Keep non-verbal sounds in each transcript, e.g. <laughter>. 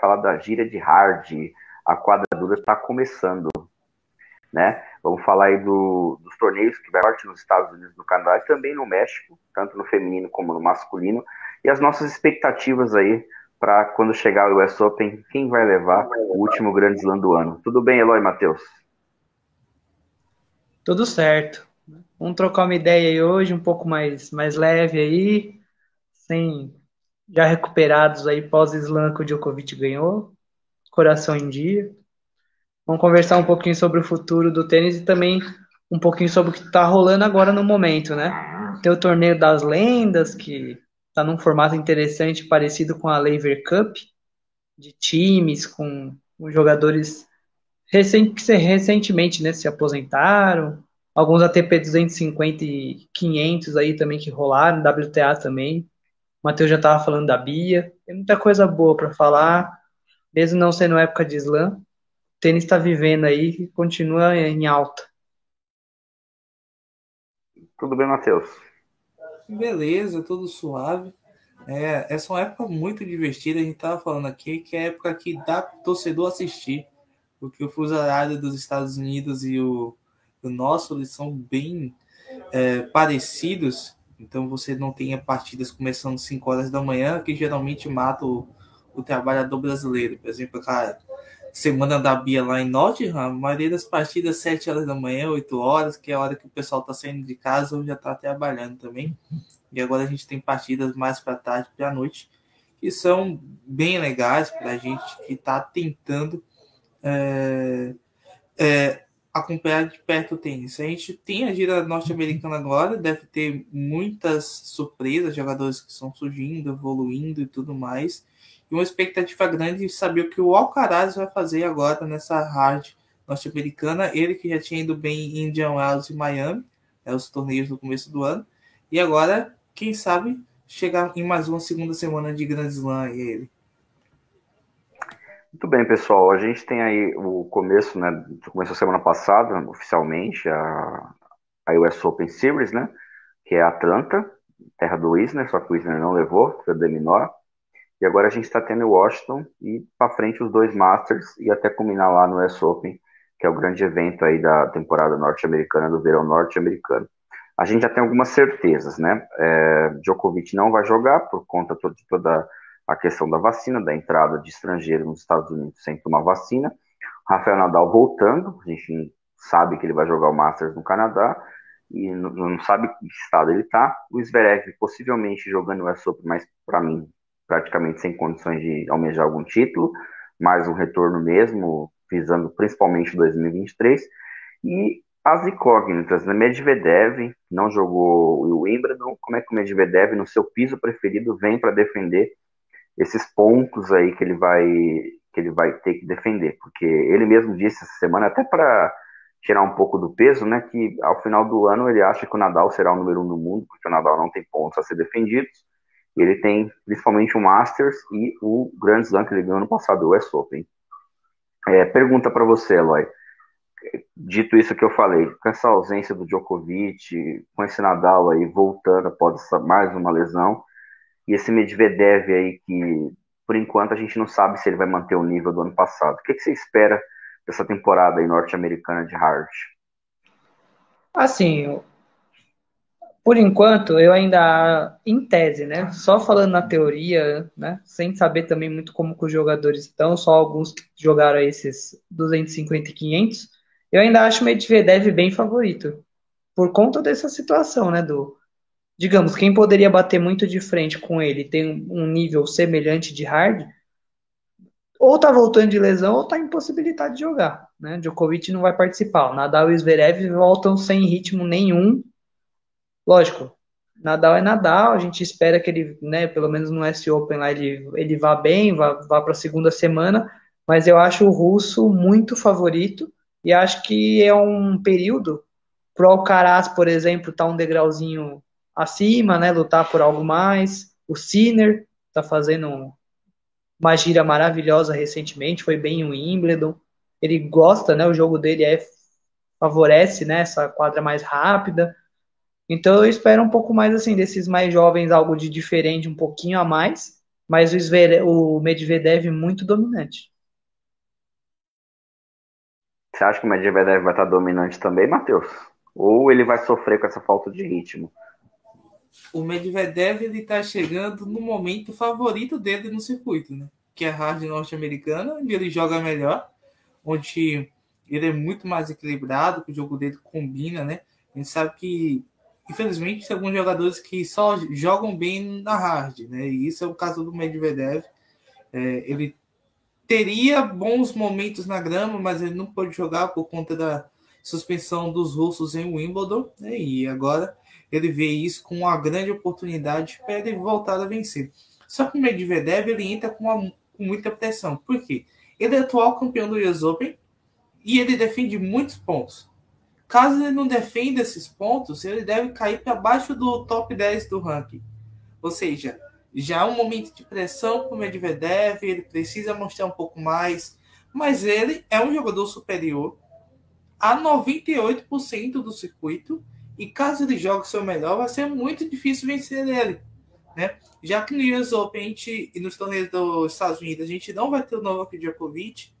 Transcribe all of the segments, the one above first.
falar da gira de hard, a quadradura está começando, né? Vamos falar aí do, dos torneios que vai parte nos Estados Unidos, no Canadá e também no México, tanto no feminino como no masculino, e as nossas expectativas aí para quando chegar o US Open, quem vai levar o último grande slam do ano. Tudo bem, Eloy Matheus? Tudo certo. Vamos trocar uma ideia aí hoje, um pouco mais, mais leve aí, sem já recuperados aí pós-slam que o Djokovic ganhou, coração em dia. Vamos conversar um pouquinho sobre o futuro do tênis e também um pouquinho sobre o que está rolando agora no momento, né? Tem o torneio das lendas, que está num formato interessante, parecido com a Lever Cup, de times com, jogadores que recentemente né, se aposentaram, alguns ATP 250 e 500 aí também que rolaram, WTA também. O Matheus já estava falando da Bia. Tem muita coisa boa para falar, mesmo não sendo época de slam. O tênis está vivendo aí e continua em alta. Tudo bem, Matheus? Beleza, tudo suave. É, essa é uma época muito divertida. A gente estava falando aqui que é a época que dá torcedor assistir, porque o fuso horário dos Estados Unidos e o, o nosso eles são bem é, parecidos. Então você não tem partidas começando 5 horas da manhã, que geralmente mata o, o trabalhador brasileiro. Por exemplo, a semana da Bia lá em Nottingham, a maioria das partidas 7 horas da manhã, 8 horas, que é a hora que o pessoal está saindo de casa ou já está trabalhando também. E agora a gente tem partidas mais para tarde, para noite, que são bem legais para a gente que está tentando é, é, acompanhar de perto o tênis. A gente tem a gira norte-americana agora, deve ter muitas surpresas, jogadores que estão surgindo, evoluindo e tudo mais. E uma expectativa grande de saber o que o Alcaraz vai fazer agora nessa hard norte-americana. Ele que já tinha ido bem em Indian Wells e Miami, é, os torneios no começo do ano. E agora, quem sabe, chegar em mais uma segunda semana de Grand Slam ele. Muito bem, pessoal. A gente tem aí o começo, né? Começou semana passada, oficialmente, a, a US Open Series, né? Que é Atlanta, terra do Wisner, só que o Wisner não levou, foi o Deminor. E agora a gente está tendo Washington e para frente os dois Masters e até culminar lá no US Open, que é o grande evento aí da temporada norte-americana, do verão norte-americano. A gente já tem algumas certezas, né? É, Djokovic não vai jogar por conta de toda a questão da vacina, da entrada de estrangeiro nos Estados Unidos sem tomar vacina. Rafael Nadal voltando, a gente sabe que ele vai jogar o Masters no Canadá e não, não sabe que estado ele está. O Zverev possivelmente jogando o US Open, mas para mim praticamente sem condições de almejar algum título, mais um retorno mesmo, visando principalmente 2023. E as incógnitas, né? Medvedev não jogou o Wimbledon, como é que o Medvedev, no seu piso preferido, vem para defender esses pontos aí que ele vai que ele vai ter que defender, porque ele mesmo disse essa semana, até para tirar um pouco do peso, né, que ao final do ano ele acha que o Nadal será o número um do mundo, porque o Nadal não tem pontos a ser defendidos, ele tem principalmente o Masters e o Grand Slam que ele ganhou no passado, o US Open. É, pergunta para você, Eloy, dito isso que eu falei, com essa ausência do Djokovic, com esse Nadal aí voltando após mais uma lesão, e esse Medvedev aí que, por enquanto, a gente não sabe se ele vai manter o nível do ano passado. O que, que você espera dessa temporada aí norte-americana de hard? Assim, por enquanto, eu ainda, em tese, né? Só falando na teoria, né? Sem saber também muito como os jogadores estão, só alguns que jogaram esses 250 e 500, eu ainda acho o Medvedev bem favorito. Por conta dessa situação, né? Do, digamos, quem poderia bater muito de frente com ele tem um nível semelhante de hard, ou tá voltando de lesão ou tá impossibilitado de jogar, né? Djokovic não vai participar. O Nadal e Zverev voltam sem ritmo nenhum. Lógico, Nadal é Nadal, a gente espera que ele, né, pelo menos no S Open lá ele, ele vá bem, vá, vá para a segunda semana, mas eu acho o russo muito favorito e acho que é um período pro Alcaraz, por exemplo, tá um degrauzinho acima, né? Lutar por algo mais. O Sinner tá fazendo uma gira maravilhosa recentemente, foi bem em Wimbledon. Ele gosta, né? O jogo dele é favorece, né? Essa quadra mais rápida. Então eu espero um pouco mais assim desses mais jovens, algo de diferente, um pouquinho a mais. mas o, Zverev, o Medvedev muito dominante. Você acha que o Medvedev vai estar dominante também, Matheus? Ou ele vai sofrer com essa falta de ritmo? O Medvedev ele está chegando no momento favorito dele no circuito, né? Que é a hard norte-americana, onde ele joga melhor, onde ele é muito mais equilibrado, o jogo dele combina, né? A gente sabe que, infelizmente, tem alguns jogadores que só jogam bem na hard, né? E isso é o caso do Medvedev. É, ele teria bons momentos na grama, mas ele não pôde jogar por conta da suspensão dos russos em Wimbledon, né? E agora ele vê isso como uma grande oportunidade para ele voltar a vencer. Só que o Medvedev ele entra com, uma, com muita pressão. Por quê? Ele é atual campeão do US Open, e ele defende muitos pontos. Caso ele não defenda esses pontos, ele deve cair para baixo do top 10 do ranking. Ou seja, já é um momento de pressão para o Medvedev, ele precisa mostrar um pouco mais, mas ele é um jogador superior a 98% do circuito, e caso ele jogue o seu melhor, vai ser muito difícil vencer ele. Né? Já que no US Open gente, e nos torneios dos Estados Unidos a gente não vai ter o Novak Djokovic,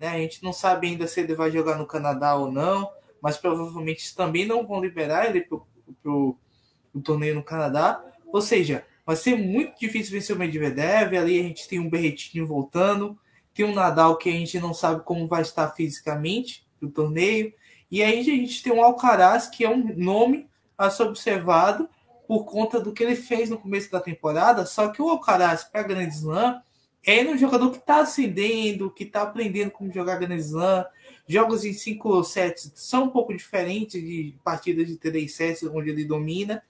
né? A gente não sabe ainda se ele vai jogar no Canadá ou não, mas provavelmente também não vão liberar ele para o torneio no Canadá. Ou seja, vai ser muito difícil vencer o Medvedev. Ali a gente tem um Berrettini voltando, tem um Nadal que a gente não sabe como vai estar fisicamente no torneio. E aí a gente tem um Alcaraz, que é um nome a ser observado por conta do que ele fez no começo da temporada. Só que o Alcaraz para Grand Slam é um jogador que está ascendendo, que está aprendendo como jogar Grand Slam. Jogos em 5 sets são um pouco diferentes de partidas de 3 sets, onde ele domina.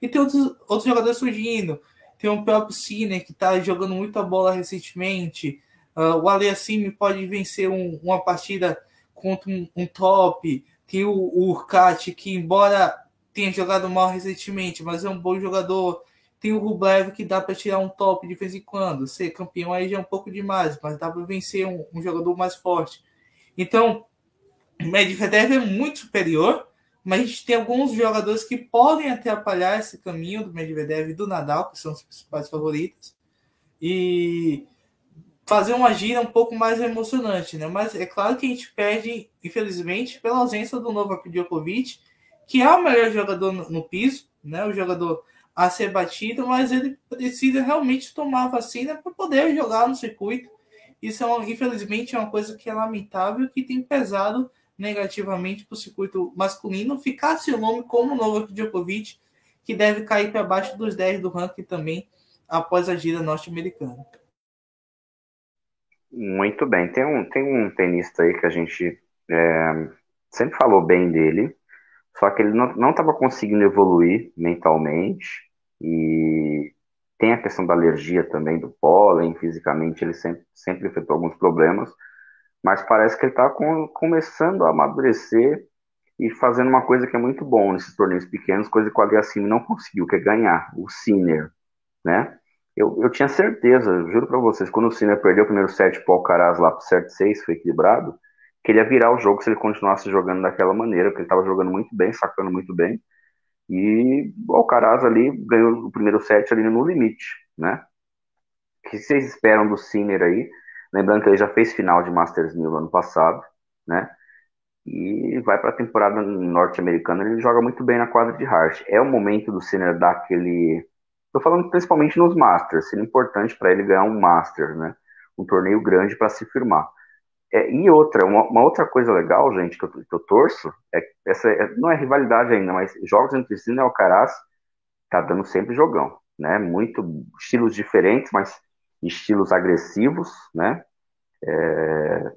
E tem outros, outros jogadores surgindo. Tem o próprio Cine, que está jogando muita bola recentemente. Uh, o Aliassime pode vencer um, uma partida contra um, um top. Tem o, o Urcat, que embora tenha jogado mal recentemente, mas é um bom jogador. Tem o Rublev que dá para tirar um top de vez em quando. Ser campeão aí já é um pouco demais, mas dá para vencer um, um, jogador mais forte. Então, o Medvedev é muito superior, mas a gente tem alguns jogadores que podem atrapalhar esse caminho do Medvedev e do Nadal, que são os principais favoritos, e fazer uma gira um pouco mais emocionante, né? Mas é claro que a gente perde, infelizmente, pela ausência do Novak Djokovic, que é o melhor jogador no, piso, né? O jogador a ser batido, mas ele precisa realmente tomar a vacina para poder jogar no circuito. Isso, é uma, infelizmente, é uma coisa que é lamentável que tem pesado negativamente para o circuito masculino. Ficar seu nome como Novak Djokovic, que deve cair para baixo dos 10 do ranking também após a gira norte-americana. Muito bem. Tem um, tem um tenista aí que a gente é, sempre falou bem dele, só que ele não estava conseguindo evoluir mentalmente. E tem a questão da alergia também do pólen, fisicamente ele sempre, sempre enfrentou alguns problemas, mas parece que ele está com, começando a amadurecer e fazendo uma coisa que é muito bom nesses torneios pequenos, coisa que o Aliassime não conseguiu, que é ganhar, o Sinner, né? Eu, eu tinha certeza, juro para vocês, quando o Sinner perdeu o primeiro set para o Alcaraz lá pro set 6, foi equilibrado, que ele ia virar o jogo se ele continuasse jogando daquela maneira, porque ele estava jogando muito bem, sacando muito bem, e o Alcaraz ali ganhou o primeiro set ali no limite, né? O que vocês esperam do Sinner aí? Lembrando que ele já fez final de Masters 1000 no ano passado, né? E vai para a temporada norte-americana, ele joga muito bem na quadra de Hart. É o momento do Sinner dar aquele. Estou falando principalmente nos Masters, seria importante para ele ganhar um Master, né? Um torneio grande para se firmar. É, e outra, uma, uma, outra coisa legal, gente, que eu, que eu torço, é essa é, não é rivalidade ainda, mas jogos entre Cristina e Alcaraz tá dando sempre jogão, né? Muito estilos diferentes, mas estilos agressivos, né? É,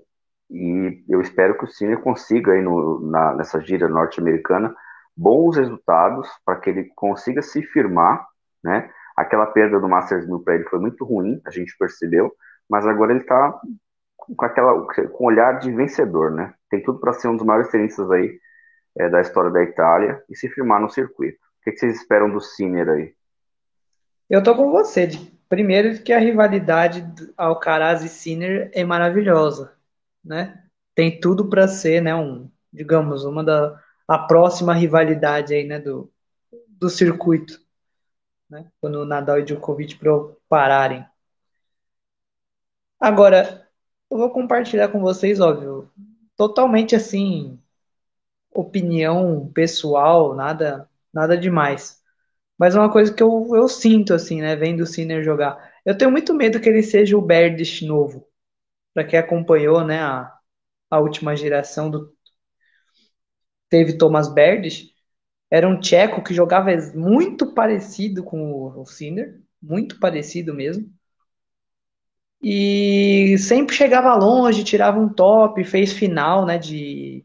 e eu espero que o Cine consiga aí no, na, nessa gira norte-americana bons resultados para que ele consiga se firmar, né? Aquela perda do Masters 1000 para ele foi muito ruim, a gente percebeu, mas agora ele está com aquela com olhar de vencedor, né? Tem tudo para ser um dos maiores tenistas aí é, da história da Itália e se firmar no circuito. O que, que vocês esperam do Sinner aí? Eu tô com você. Primeiro que a rivalidade Alcaraz e Sinner é maravilhosa, né? Tem tudo para ser, né, um, digamos, uma da a próxima rivalidade aí, né, do, do circuito, né? Quando o Nadal e Djokovic pararem. Agora, eu vou compartilhar com vocês, óbvio, totalmente assim, opinião pessoal, nada, nada demais. Mas uma coisa que eu, eu sinto, assim, né, vendo o Sinner jogar. Eu tenho muito medo que ele seja o Berdish novo. Para quem acompanhou, né, a, a última geração do. Teve Thomas Berdish. Era um tcheco que jogava muito parecido com o, Sinner. Muito parecido mesmo. E sempre chegava longe, tirava um top, fez final, né, de,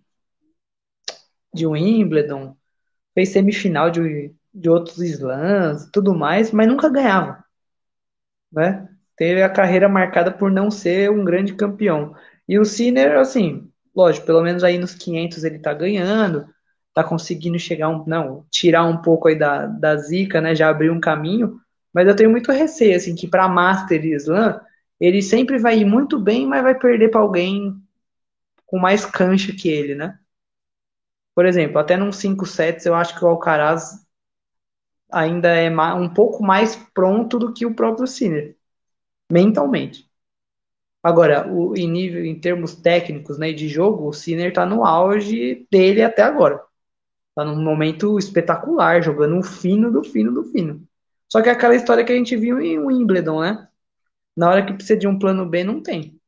de Wimbledon, fez semifinal de, de outros slams, tudo mais, mas nunca ganhava, né? Teve a carreira marcada por não ser um grande campeão. E o Sinner, assim, lógico, pelo menos aí nos 500 ele tá ganhando, tá conseguindo chegar um, não, tirar um pouco aí da, da zica, né? Já abriu um caminho, mas eu tenho muito receio, assim, que para Master e Slam ele sempre vai ir muito bem, mas vai perder para alguém com mais cancha que ele, né? Por exemplo, até num 5 sets eu acho que o Alcaraz ainda é um pouco mais pronto do que o próprio Sinner, mentalmente. Agora, o, em nível, em termos técnicos, né, de jogo, o Sinner está no auge dele até agora. Tá num momento espetacular, jogando um fino do fino do fino. Só que é aquela história que a gente viu em Wimbledon, né? Na hora que precisa de um plano B, não tem.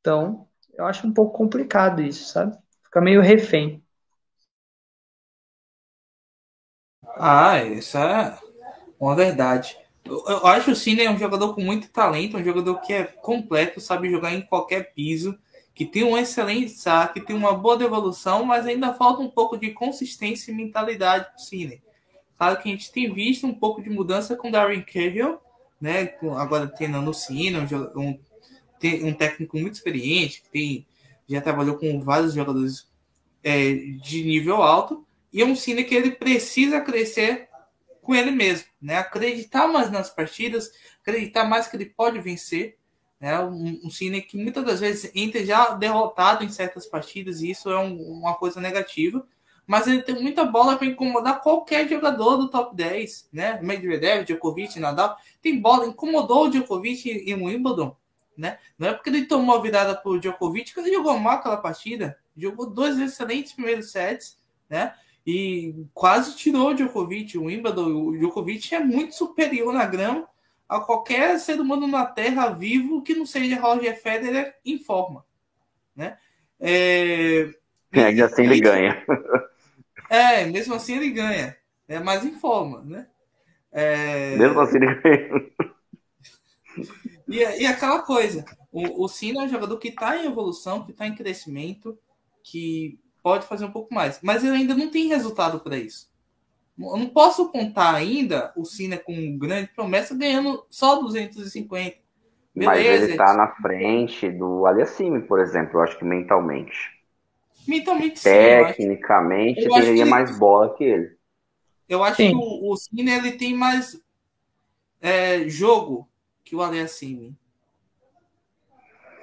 Então, eu acho um pouco complicado isso, sabe? Fica meio refém. Ah, isso é uma verdade. Eu, eu acho o Cine é um jogador com muito talento, um jogador que é completo, sabe jogar em qualquer piso, que tem um excelente saque, tem uma boa devolução, mas ainda falta um pouco de consistência e mentalidade para o Cine. Claro que a gente tem visto um pouco de mudança com Darren Cahill, né? Agora treinando o Sino, um, um técnico muito experiente, que tem, já trabalhou com vários jogadores é, de nível alto, e é um Cine que ele precisa crescer com ele mesmo, né? Acreditar mais nas partidas, acreditar mais que ele pode vencer, né? Um, um Cine que muitas das vezes entra já derrotado em certas partidas, e isso é um, uma coisa negativa mas ele tem muita bola para incomodar qualquer jogador do top 10, né? Medvedev, Djokovic, Nadal, tem bola, incomodou o Djokovic em Wimbledon, né? Não é porque ele tomou a virada pro Djokovic que ele jogou mal aquela partida, jogou dois excelentes primeiros sets, né? E quase tirou o Djokovic, o Wimbledon, o Djokovic é muito superior na grama a qualquer ser humano na Terra vivo que não seja Roger Federer em forma, né? É... E <laughs> ainda assim ele ganha. <laughs> É, mesmo assim ele ganha. É mais em forma, né? É... Mesmo assim ele ganha. <laughs> E, e aquela coisa, o, o Cine é um jogador que está em evolução, que está em crescimento, que pode fazer um pouco mais. Mas ele ainda não tem resultado para isso. Eu não posso contar ainda o Cine com grande promessa ganhando só 250. Beleza. Mas ele está na frente do Aliassime, por exemplo, eu acho que mentalmente. Mentalmente Tecnicamente, sim, teria que... mais bola que ele. Eu acho sim. que o, o Cine ele tem mais é, jogo que o Aliassime.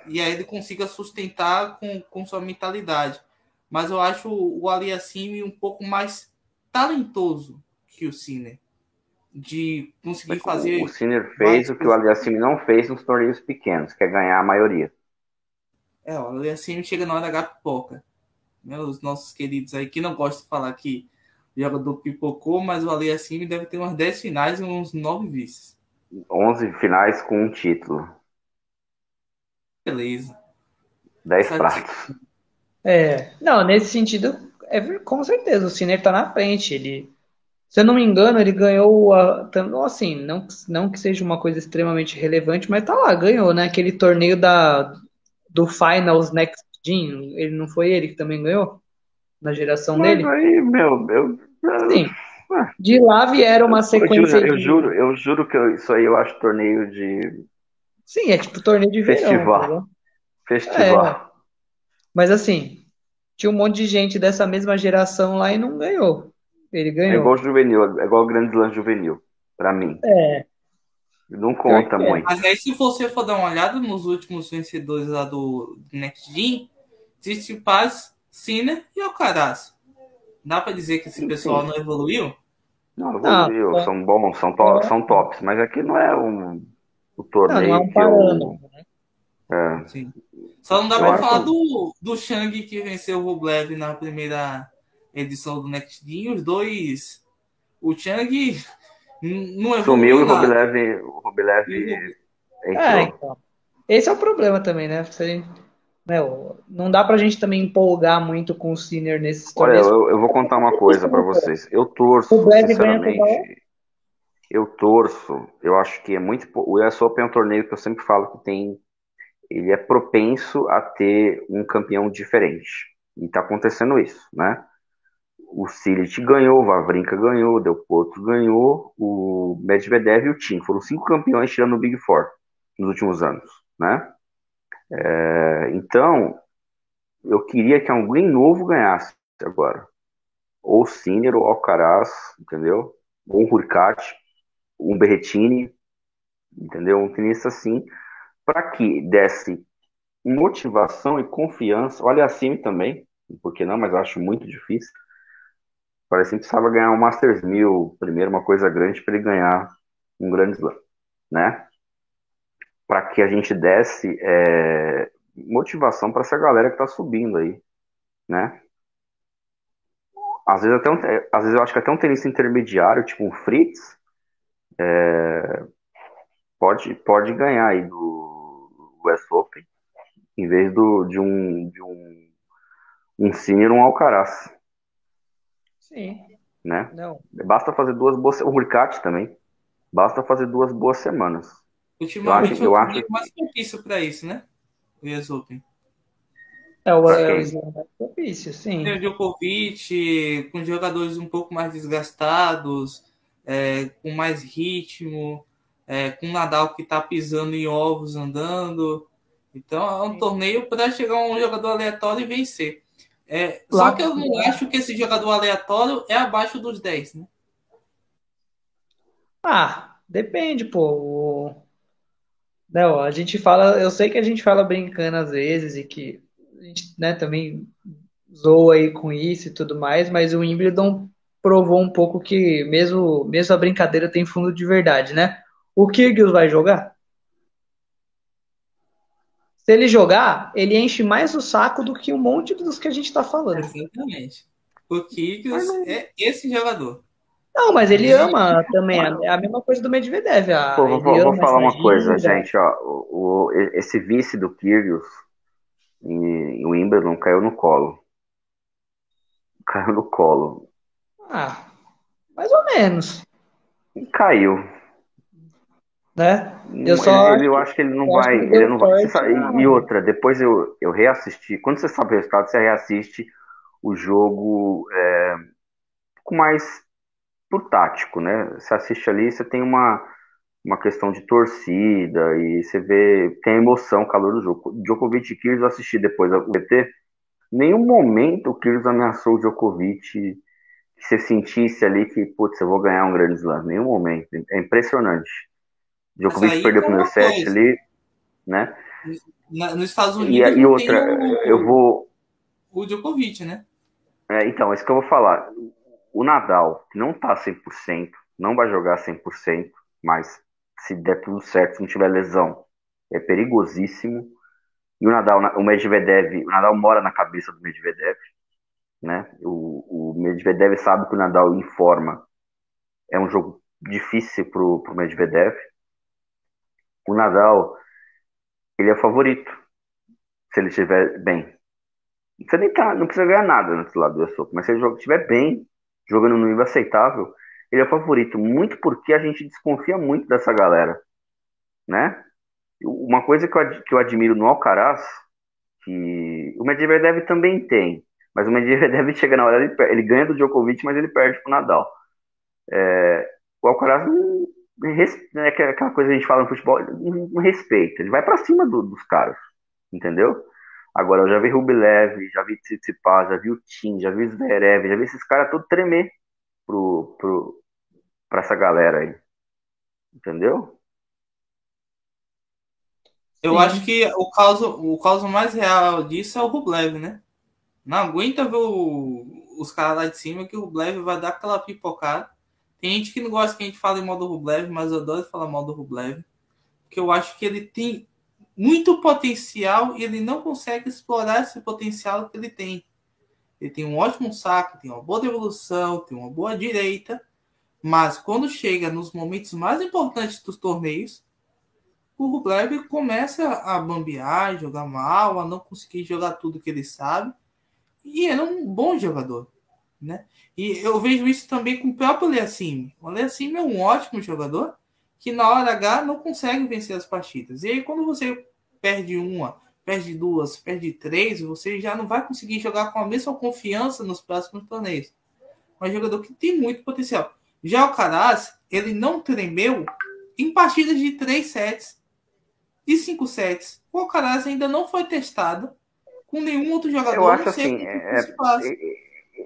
E aí ele consiga sustentar com, com sua mentalidade. Mas eu acho o Aliassime um pouco mais talentoso que o Cine. De conseguir fazer. O Sinner fez o que o Aliassime não fez nos torneios pequenos, que é ganhar a maioria. É, o Aliassime chega na hora da pipoca né, os nossos queridos aí que não gostam de falar que o jogador pipocou, mas o Ali Assimi deve ter umas 10 finais e uns 9 vices. 11 finais com um título. Beleza. 10 pratos. É, não, nesse sentido, é, com certeza, o Sinner tá na frente. Ele, se eu não me engano, ele ganhou, a, assim, não, não que seja uma coisa extremamente relevante, mas tá lá, ganhou, né? Aquele torneio da, do Finals Next Jim, ele não foi ele que também ganhou? Na geração Mas dele? Aí, meu, meu. Sim. De lá vieram uma sequência. Eu, eu, de... juro, eu juro que eu, isso aí eu acho torneio de. Sim, é tipo torneio de Festival. verão. Festival. É. Mas assim, tinha um monte de gente dessa mesma geração lá e não ganhou. Ele ganhou. É igual juvenil, é igual o Grande Slam juvenil, pra mim. É. Não conta muito. Mas aí, se você for dar uma olhada nos últimos vencedores lá do Next Gen, Tsitsipas, Sinner e Alcaraz. Dá para dizer que esse sim, pessoal sim. não evoluiu? Não, evoluiu. Ah, são bons, são, to são tops. Mas aqui não é um, o torneio não, não é um que eu... né? Sim. Só não dá para falar do, do Shang que venceu o Rublev na primeira edição do Next Gen. Os dois. O Chang não é Sumiu e o Rublev, o Rublev é, então. Esse é o problema também, né? Você, meu, não dá pra gente também empolgar muito com o Sinner nesses Olha, eu, eu, vou contar uma coisa para vocês. Eu torço, sinceramente. Eu torço, eu acho que é muito. O US Open é um torneio que eu sempre falo que tem. Ele é propenso a ter um campeão diferente. E tá acontecendo isso, né? O Silit ganhou, o Vavrinka ganhou, o Del Potro ganhou, o Medvedev e o Tim. Foram cinco campeões tirando o Big Four nos últimos anos, né? É, então, eu queria que alguém novo ganhasse agora. Ou Sinner, ou Alcaraz, entendeu? Ou um Hurkacz, um Berretini, entendeu? Um tenista assim, para que desse motivação e confiança. Olha assim também, porque não, mas acho muito difícil. Parece que precisava ganhar um Masters 1000, primeiro uma coisa grande para ele ganhar um grande slam, né? para que a gente desse é, motivação para essa galera que está subindo aí, né? Às vezes, até um, às vezes eu acho que até um tenista intermediário, tipo um Fritz, é, pode, pode ganhar aí do West Open, em vez do, de um de um, um Sinner um Alcaraz. Sim. Né? Não. Basta fazer duas boas. O Hurkacz também. Basta fazer duas boas semanas. Ultimamente eu acho, eu acho... mais propício para isso, né? O US Open. É o, é o mais propício, sim. Tem o Djokovic, com jogadores um pouco mais desgastados, é, com mais ritmo, é, com o Nadal que está pisando em ovos, andando. Então é um torneio para chegar um jogador aleatório e vencer. É, só que eu não acho que esse jogador aleatório é abaixo dos 10, né? Ah, depende, pô. Não, a gente fala, eu sei que a gente fala brincando às vezes e que a gente, né, também zoa aí com isso e tudo mais, mas o Wimbledon provou um pouco que mesmo, mesmo a brincadeira tem fundo de verdade, né? O Kyrgios vai jogar? Se ele jogar, ele enche mais o saco do que um monte dos que a gente está falando. Exatamente. O Kyrgios é esse jogador. Não, mas ele ama também. É a mesma coisa do Medvedev. A, Pô, vou, vou falar uma coisa, gente. Ó, o, o, esse vice do Kyrgios em, Wimbledon caiu no colo. Caiu no colo. Ah, mais ou menos. Caiu. Né? Eu só ele, eu acho que ele não vai, ele não vai. Sabe, e outra, depois eu, eu reassisti. Quando você sabe o resultado, você reassiste o jogo é, com mais por tático, né? Você assiste ali, você tem uma, uma questão de torcida e você vê, tem a emoção, o calor do jogo. Djokovic e Kyrgios, eu assisti depois o BT, nenhum momento o Kyrgios ameaçou o Djokovic que você sentisse ali que, putz, eu vou ganhar um grande slam. Nenhum momento. É impressionante. Djokovic perdeu o primeiro set ali, né? Na, nos Estados Unidos. E, e outra, o, eu vou. O Djokovic, né? É, então, é isso que eu vou falar o Nadal, que não tá 100%, não vai jogar 100%, mas se der tudo certo, se não tiver lesão, é perigosíssimo. E o Nadal, o Medvedev, o Nadal mora na cabeça do Medvedev, né? O, o Medvedev sabe que o Nadal em forma é um jogo difícil pro, pro Medvedev. O Nadal, ele é favorito, se ele estiver bem. Não precisa, nem tá, não precisa ganhar nada nesse lado do Open, mas se ele estiver bem, jogando no nível aceitável, ele é favorito, muito porque a gente desconfia muito dessa galera, né? Uma coisa que eu, que eu admiro no Alcaraz, que o Medvedev também tem, mas o Medvedev <laughs> chega na hora, ele, ele ganha do Djokovic, mas ele perde pro Nadal. É, o Alcaraz não, é aquela coisa que a gente fala no futebol, não, respeita, ele vai para cima do, dos caras, entendeu? Agora, eu já vi Rublev, já vi Tsitsipas, já vi o Tim, já vi o Zverev, já vi esses caras todos tremer pro, pro, pra essa galera aí. Entendeu? Eu Sim. acho que o caso, o caso mais real disso é o Rublev, né? Não aguenta ver o, os caras lá de cima que o Rublev vai dar aquela pipocada. Tem gente que não gosta que a gente fale mal do Rublev, mas eu adoro falar mal do Rublev. Porque eu acho que ele tem muito potencial e ele não consegue explorar esse potencial que ele tem. Ele tem um ótimo saco, tem uma boa devolução, tem uma boa direita, mas quando chega nos momentos mais importantes dos torneios, o Rublev começa a bambear, jogar mal, a não conseguir jogar tudo que ele sabe. E ele é um bom jogador, né? E eu vejo isso também com o próprio Leacime. O Leacime é um ótimo jogador que na hora H não consegue vencer as partidas. E aí quando você perde uma, perde duas, perde três, você já não vai conseguir jogar com a mesma confiança nos próximos torneios. É um jogador que tem muito potencial. Já o Caraz, ele não tremeu em partidas de três sets, de cinco sets. O Alcaraz ainda não foi testado com nenhum outro jogador. Eu acho assim, é,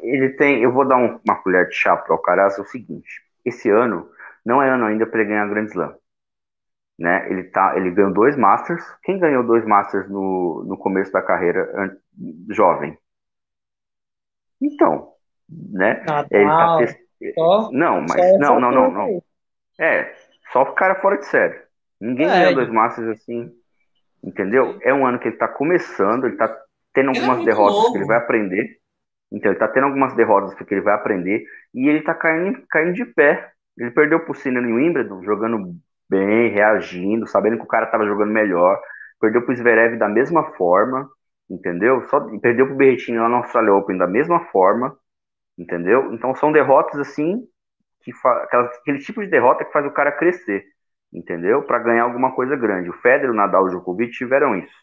ele tem. Eu vou dar um, uma colher de chá para o Alcaraz. É o seguinte: esse ano não é ano ainda para ele ganhar Grand Slam. Né? Ele, tá, ele ganhou dois Masters. Quem ganhou dois Masters no, no começo da carreira jovem? Então, né? ele tá test... só, não, mas é não, não, não, não. É, só o cara fora de série. Ninguém é, ganhou dois Masters assim. Entendeu? É um ano que ele tá começando, ele tá tendo é algumas derrotas que ele vai aprender. Então, ele tá tendo algumas derrotas porque ele vai aprender. E ele tá caindo, caindo de pé. Ele perdeu pro Sinner em Wimbledon, jogando bem, reagindo, sabendo que o cara tava jogando melhor. Perdeu pro Zverev da mesma forma, entendeu? Só perdeu pro Berrettini lá no Australia Open da mesma forma, entendeu? Então são derrotas assim que aquele tipo de derrota que faz o cara crescer, entendeu? Para ganhar alguma coisa grande. O Federer, o Nadal e o Djokovic tiveram isso,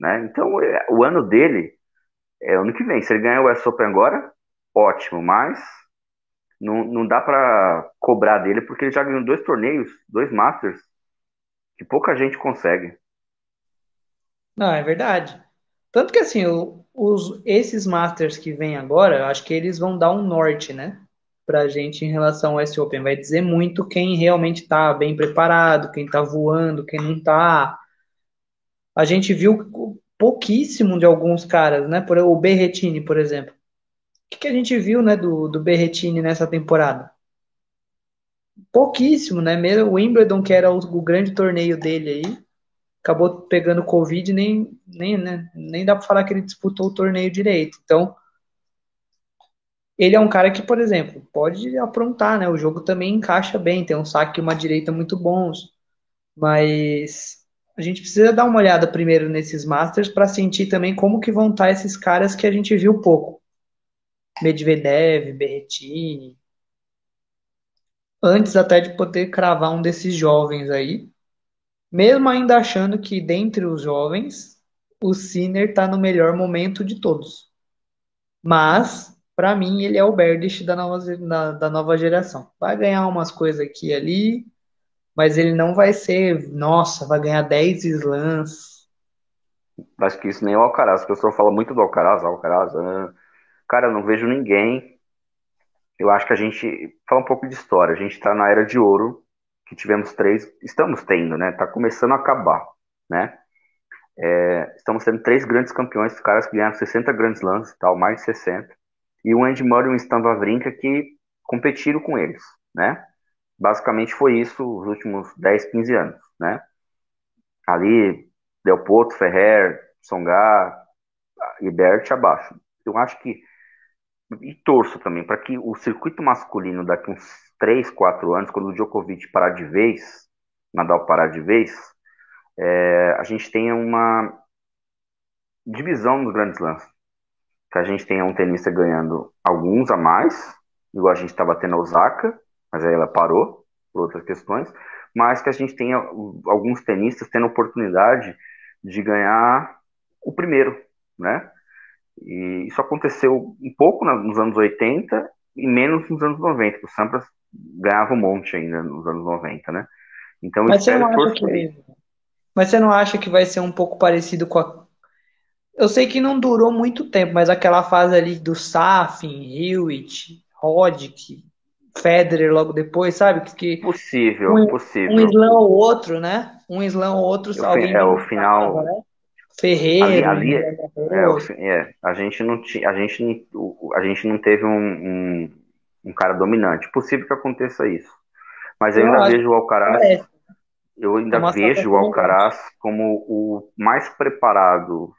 né? Então é, o ano dele é ano que vem. Se ele ganhar o US Open agora, ótimo, mas não, não dá para cobrar dele porque ele já ganhou dois torneios, dois Masters, que pouca gente consegue. Não, é verdade. Tanto que assim, os, esses Masters que vêm agora, acho que eles vão dar um norte, né? Pra gente em relação ao US Open. Vai dizer muito quem realmente tá bem preparado, quem tá voando, quem não tá. A gente viu pouquíssimo de alguns caras, né? Por, o Berretini, por exemplo que, que a gente viu, né, do, do Berretini nessa temporada? Pouquíssimo, né? Mesmo o Wimbledon, que era o, o grande torneio dele aí, acabou pegando Covid, nem, nem, né, nem dá para falar que ele disputou o torneio direito. Então, ele é um cara que, por exemplo, pode aprontar, né? O jogo também encaixa bem, tem um saque e uma direita muito bons, mas a gente precisa dar uma olhada primeiro nesses Masters para sentir também como que vão estar esses caras que a gente viu pouco. Medvedev, Berrettini, antes até de poder cravar um desses jovens aí, mesmo ainda achando que dentre os jovens, o Sinner está no melhor momento de todos. Mas, para mim, ele é o Berdych da nova, da, da nova geração. Vai ganhar umas coisas aqui e ali, mas ele não vai ser, nossa, vai ganhar 10 slams. Acho que isso nem é o Alcaraz, o pessoal fala muito do Alcaraz, Alcaraz, né? Cara, eu não vejo ninguém. Eu acho que a gente. Fala um pouco de história. A gente está na era de ouro, que tivemos três. Estamos tendo, né? Tá começando a acabar, né? É, estamos tendo três grandes campeões, os caras que ganharam 60 grandes lances tal, mais de 60. E o Andy Murray e o Stan Wawrinka que competiram com eles, né? Basicamente foi isso os últimos 10, 15 anos, né? Ali, Del Potro, Ferrer, Songar e abaixo. Eu acho que e torço também para que o circuito masculino daqui uns 3, 4 anos, quando o Djokovic parar de vez, Nadal parar de vez, é, a gente tenha uma divisão nos grandes lances. Que a gente tenha um tenista ganhando alguns a mais, igual a gente estava tendo a Osaka, mas aí ela parou por outras questões, mas que a gente tenha alguns tenistas tendo oportunidade de ganhar o primeiro, né? E isso aconteceu um pouco nos anos 80 e menos nos anos 90, que o Sampras ganhava um monte ainda nos anos 90, né? Então, mas você, não acha que... mas você não acha que vai ser um pouco parecido com a. Eu sei que não durou muito tempo, mas aquela fase ali do Safin, Hewitt, Roddick, Federer logo depois, sabe? Que, possível, um, possível. Um slam ou outro, né? Um slam ou outro. Eu, alguém é, o final. né? Ferreira. Ali, ali é, é, a gente não a gente a gente não teve um, um, um cara dominante. Possível que aconteça isso. Mas eu, eu ainda vejo o Alcaraz. eu ainda Uma vejo o Alcaraz como o mais preparado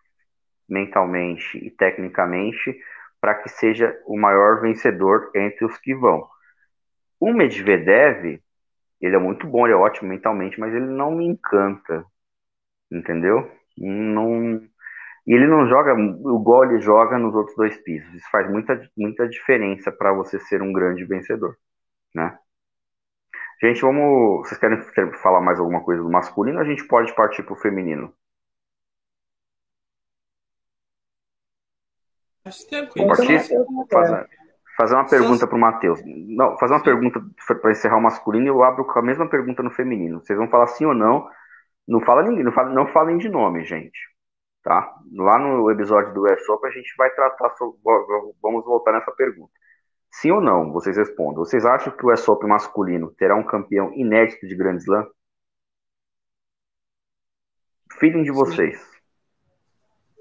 mentalmente e tecnicamente para que seja o maior vencedor entre os que vão. O Medvedev, ele é muito bom, ele é ótimo mentalmente, mas ele não me encanta, entendeu? Não, e ele não joga igual ele joga nos outros dois pisos. Isso faz muita, muita diferença para você ser um grande vencedor, né? Gente, vamos. Vocês querem falar mais alguma coisa do masculino? A gente pode partir para o feminino. Acho tranquilo. Partir, fazer, fazer uma pergunta para o Matheus. Não, fazer uma pergunta para encerrar o masculino e eu abro com a mesma pergunta no feminino. Vocês vão falar sim ou não? Não fala ninguém, não, fala, não falem de nome, gente. Tá? Lá no episódio do ESOP a gente vai tratar sobre, vamos voltar nessa pergunta. Sim ou não? Vocês respondam. Vocês acham que o ESOP masculino terá um campeão inédito de Grand Slam? Feeling de vocês.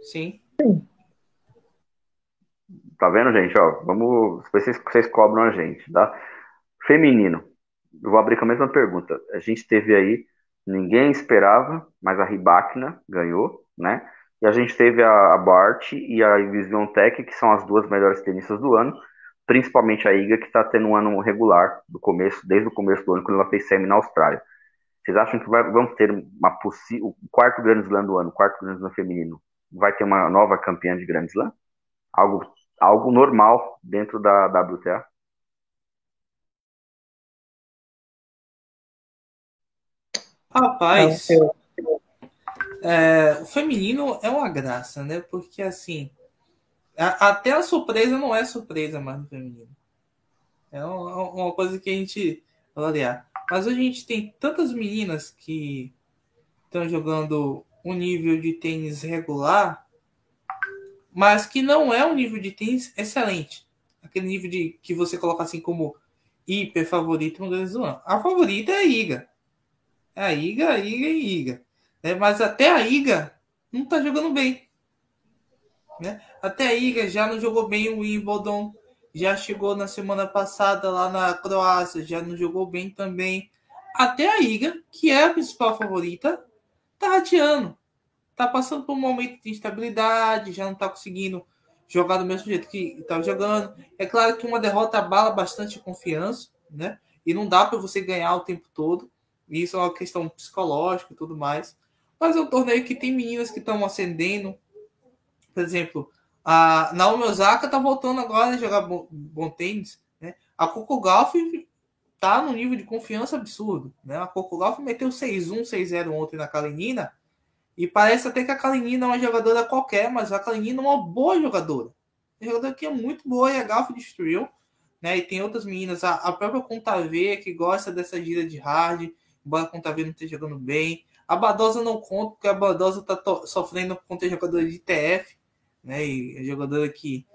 Sim. Tá vendo, gente? Ó, vamos. Vocês, vocês cobram a gente, tá? Feminino. Eu vou abrir com a mesma pergunta. A gente teve aí, ninguém esperava, mas a Ribakina ganhou, né? E a gente teve a, a Bart e a Vision Tech, que são as duas melhores tenistas do ano, principalmente a Iga, que está tendo um ano regular do começo, desde o começo do ano, quando ela fez semi na Austrália. Vocês acham que vai, vamos ter uma possível, o quarto Grand Slam do ano, o quarto Grand Slam feminino, vai ter uma nova campeã de Grand Slam? Algo, algo normal dentro da WTA? Rapaz, é, o feminino é uma graça, né? Porque assim, a, até a surpresa não é surpresa mais no feminino. É uma, uma coisa que a gente. Olha, mas hoje a gente tem tantas meninas que estão jogando um nível de tênis regular, mas que não é um nível de tênis excelente. Aquele nível de que você coloca assim como hiper favorito no Grande. A favorita é a Iga. É a Iga, a Iga e Iga. Né? Mas até a Iga não está jogando bem. Né? Até a Iga já não jogou bem o Wimbledon, já chegou na semana passada lá na Croácia, já não jogou bem também. Até a Iga, que é a principal favorita, tá rateando. Tá passando por um momento de instabilidade, já não tá conseguindo jogar do mesmo jeito que estava jogando. É claro que uma derrota abala bastante a confiança, né? E não dá para você ganhar o tempo todo. Isso é uma questão psicológica e tudo mais. Mas é um torneio que tem meninas que estão ascendendo. Por exemplo, a Naomi Osaka tá voltando agora a jogar bom, bom tênis. Né? A Coco Golf tá no nível de confiança absurdo. Né? A Coco Golf meteu 6-1, 6-0 ontem na Kalinina. E parece até que a Kalinina é uma jogadora qualquer, mas a Kalinina é uma boa jogadora. Jogadora que é muito boa e a Golf destruiu. Né? E tem outras meninas, a, a própria Contavê, que gosta dessa gira de hard, embora a Contavê não esteja jogando bem. A Badosa não conta, porque a Badosa está sofrendo contra jogador de TF, né? E a jogadora que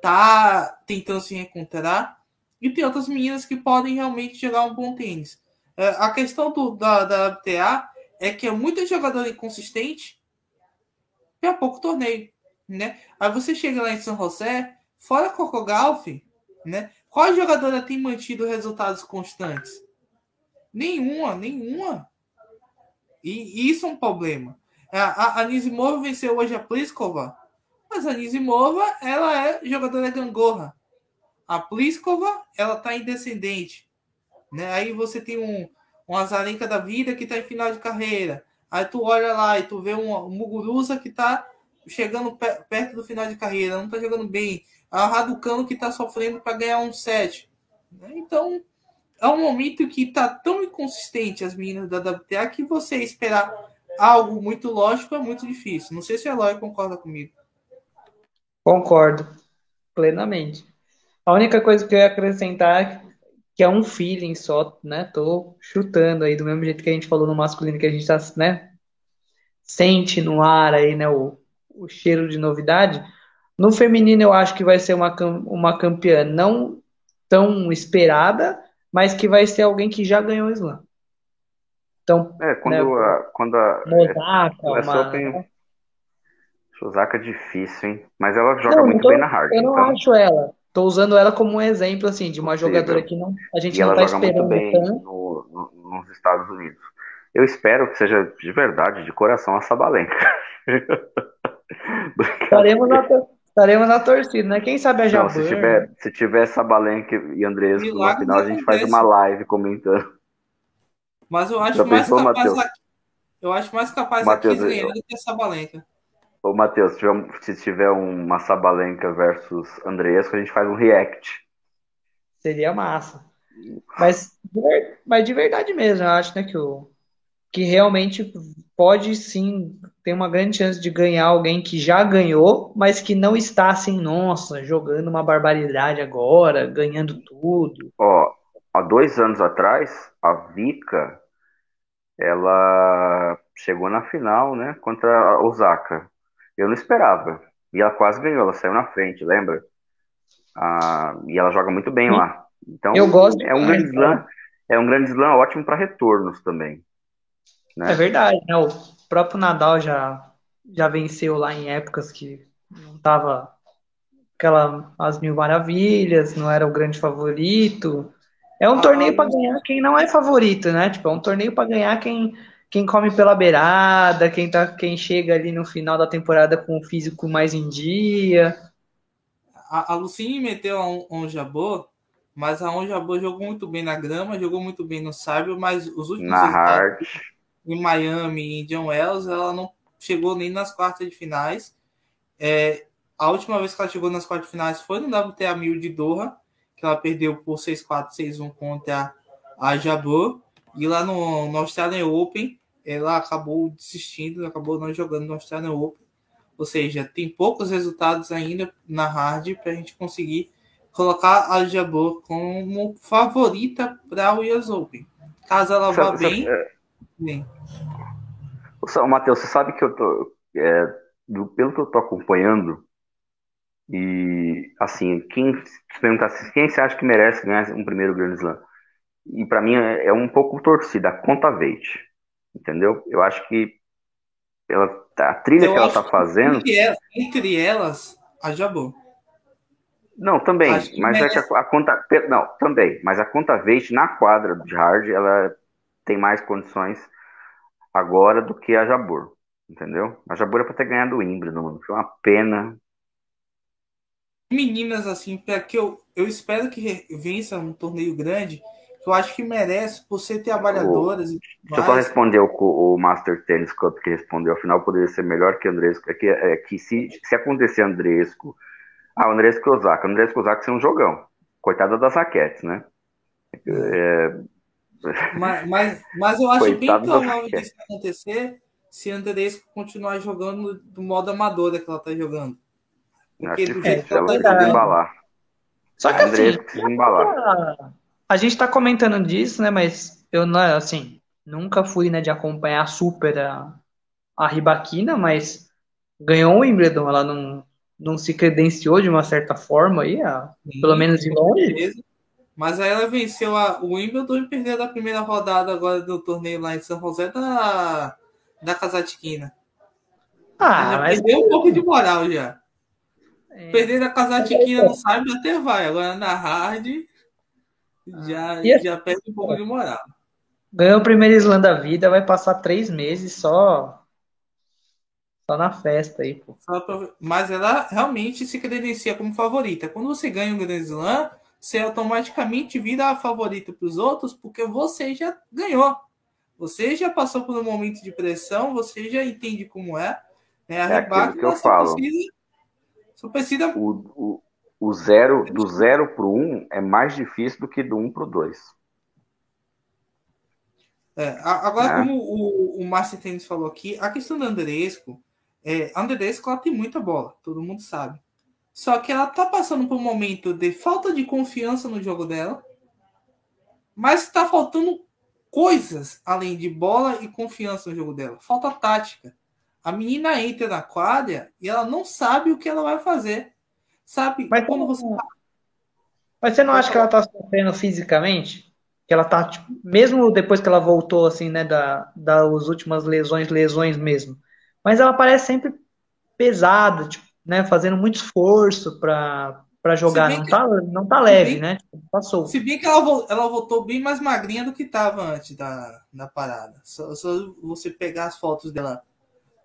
tá tentando se encontrar. E tem outras meninas que podem realmente jogar um bom tênis. É, a questão do, da, da é que é muita jogadora inconsistente e há pouco torneio, né? Aí você chega lá em São José, fora Coco Golf, né? Qual jogadora tem mantido resultados constantes? Nenhuma, nenhuma. E isso é um problema. A, a Nizimova venceu hoje a Pliskova, mas a Nizimova, ela é jogadora gangorra. A Pliskova, ela tá em descendente. Né? Aí você tem um, um Azarenka da vida que tá em final de carreira. Aí tu olha lá e tu vê um, Muguruza que tá chegando perto do final de carreira, não tá jogando bem. A Raducano que tá sofrendo para ganhar um set. Então, é um momento que está tão inconsistente as meninas da WTA que você esperar algo muito lógico é muito difícil. Não sei se a Eloy concorda comigo. Concordo plenamente. A única coisa que eu ia acrescentar é que é um feeling só, né? Tô chutando aí do mesmo jeito que a gente falou no masculino que a gente tá, né? Sente no ar aí, né? O, o cheiro de novidade. No feminino eu acho que vai ser uma, uma campeã não tão esperada, mas que vai ser alguém que já ganhou o slam. Então, é, quando, né, a, quando a. Osaka, é, uma... tem... Osaka é difícil, hein? Mas ela joga não, muito tô, bem na hard. Eu não então... acho ela. Tô usando ela como um exemplo, assim, de uma jogadora que não, a gente e não tá esperando muito bem no, no, nos Estados Unidos. Eu espero que seja de verdade, de coração, a Sabalenka. <laughs> Estaremos na, estaremos na torcida, né? Quem sabe a Jabur. se tiver, se tiver Sabalenka e Andresco no final, a gente faz uma live comentando. Mas eu acho Já mais pensou, capaz a, eu acho mais capaz Mateus, a ganhar do que a Sabalenka. Ô, Matheus, se tiver uma Sabalenka versus Andresco, a gente faz um react. Seria massa. Mas, mas de verdade mesmo, eu acho, né, que, o, que realmente pode sim ter uma grande chance de ganhar alguém que já ganhou, mas que não está assim, nossa, jogando uma barbaridade agora, ganhando tudo. Ó, há dois anos atrás, a Vika, ela chegou na final, né, contra a Osaka. Eu não esperava. E ela quase ganhou, ela saiu na frente, lembra? Ah, e ela joga muito bem lá. Então, eu gosto é um grande slam, é um grande slam ótimo para retornos também. Né? É verdade, né? O próprio Nadal já já venceu lá em épocas que não tava aquela as mil maravilhas, não era o grande favorito. É um ah, torneio para ganhar quem não é favorito, né? Tipo, é um torneio para ganhar quem quem come pela beirada, quem tá quem chega ali no final da temporada com o físico mais em dia. A, a Lucine meteu um, um jabô mas a Onjabor jogou muito bem na grama, jogou muito bem no Sábio, mas os últimos na hard. em Miami e em John Wells, ela não chegou nem nas quartas de finais. É, a última vez que ela chegou nas quartas de finais foi no WTA 1000 de Doha, que ela perdeu por 6-4, 6-1 contra a Jabor. E lá no, no Australian Open, ela acabou desistindo, acabou não jogando no Australian Open. Ou seja, tem poucos resultados ainda na hard para a gente conseguir colocar a Jabor como favorita para o US Open. Caso ela vá bem, é... bem. O Matheus, você sabe que eu tô. É, do, pelo que eu tô acompanhando, e assim, quem se perguntasse quem você acha que merece ganhar um primeiro Grand Slam? E para mim é, é, um pouco torcida, a conta Veit. Entendeu? Eu acho que ela, a trilha eu que ela tá fazendo. Entre, entre elas, a Jabor. Não, também, mas é que a, a, conta. Não, também, mas a conta Veit na quadra de hard, ela tem mais condições agora do que a Jabur. Entendeu? A Jabur é pra ter ganhado o Wimbledon, mano. Foi uma pena. Meninas, assim, para que eu, eu espero que vença um torneio grande, que eu acho que merece, por ser trabalhadoras. O, deixa eu só responder o, o Master Tennis Cup que respondeu. Afinal, poderia ser melhor que Andresco. É que, é que se, se acontecer Andresco ah, o Andrés Kozak. O Andrés Kozak é um jogão. Coitada das raquetes, né? É... Mas, mas, mas, eu acho Coitado bem provável disso acontecer se a Andrés continuar jogando do modo amador que ela tá jogando. Porque do jeito que ela tá embalar. Só que assim, embalar. A gente tá comentando disso, né? Mas eu não, assim, nunca fui né, de acompanhar super a, a Ribaquina, mas ganhou o Wimbledon, ela não não se credenciou de uma certa forma aí, a, Sim, pelo menos de longe. Mas aí ela venceu a, o Wimbledon e perdeu da primeira rodada agora do torneio lá em São José da, da Kazatkina. Ah, mas... Perdeu um pouco de moral já. É. Perder da Kazatkina no Sabe até vai, agora na Hard já, ah. já perde um pouco de moral. Ganhou o primeiro slam da vida, vai passar três meses só só na festa aí, pô. Mas ela realmente se credencia como favorita. Quando você ganha um Grand Slam, você automaticamente vira a favorita para os outros, porque você já ganhou. Você já passou por um momento de pressão, você já entende como é. Né? A é Rebaque, que eu falo. Precisa, só precisa... O, o, o zero, do zero para o um é mais difícil do que do um para o dois. É, agora, é. como o, o Márcio Tênis falou aqui, a questão do Andresco, é, a Andresco ela tem muita bola, todo mundo sabe. Só que ela tá passando por um momento de falta de confiança no jogo dela, mas tá faltando coisas além de bola e confiança no jogo dela. Falta tática. A menina entra na quadra e ela não sabe o que ela vai fazer. Sabe? Mas quando você. Mas você não acha que ela tá sofrendo fisicamente? Que ela tá, tipo, mesmo depois que ela voltou, assim, né, da, das últimas lesões, lesões mesmo mas ela parece sempre pesada, tipo, né, fazendo muito esforço para para jogar. Não, que, tá, não tá leve, bem, né? Passou. Se bem que ela, ela voltou bem mais magrinha do que tava antes da, da parada. Só, só você pegar as fotos dela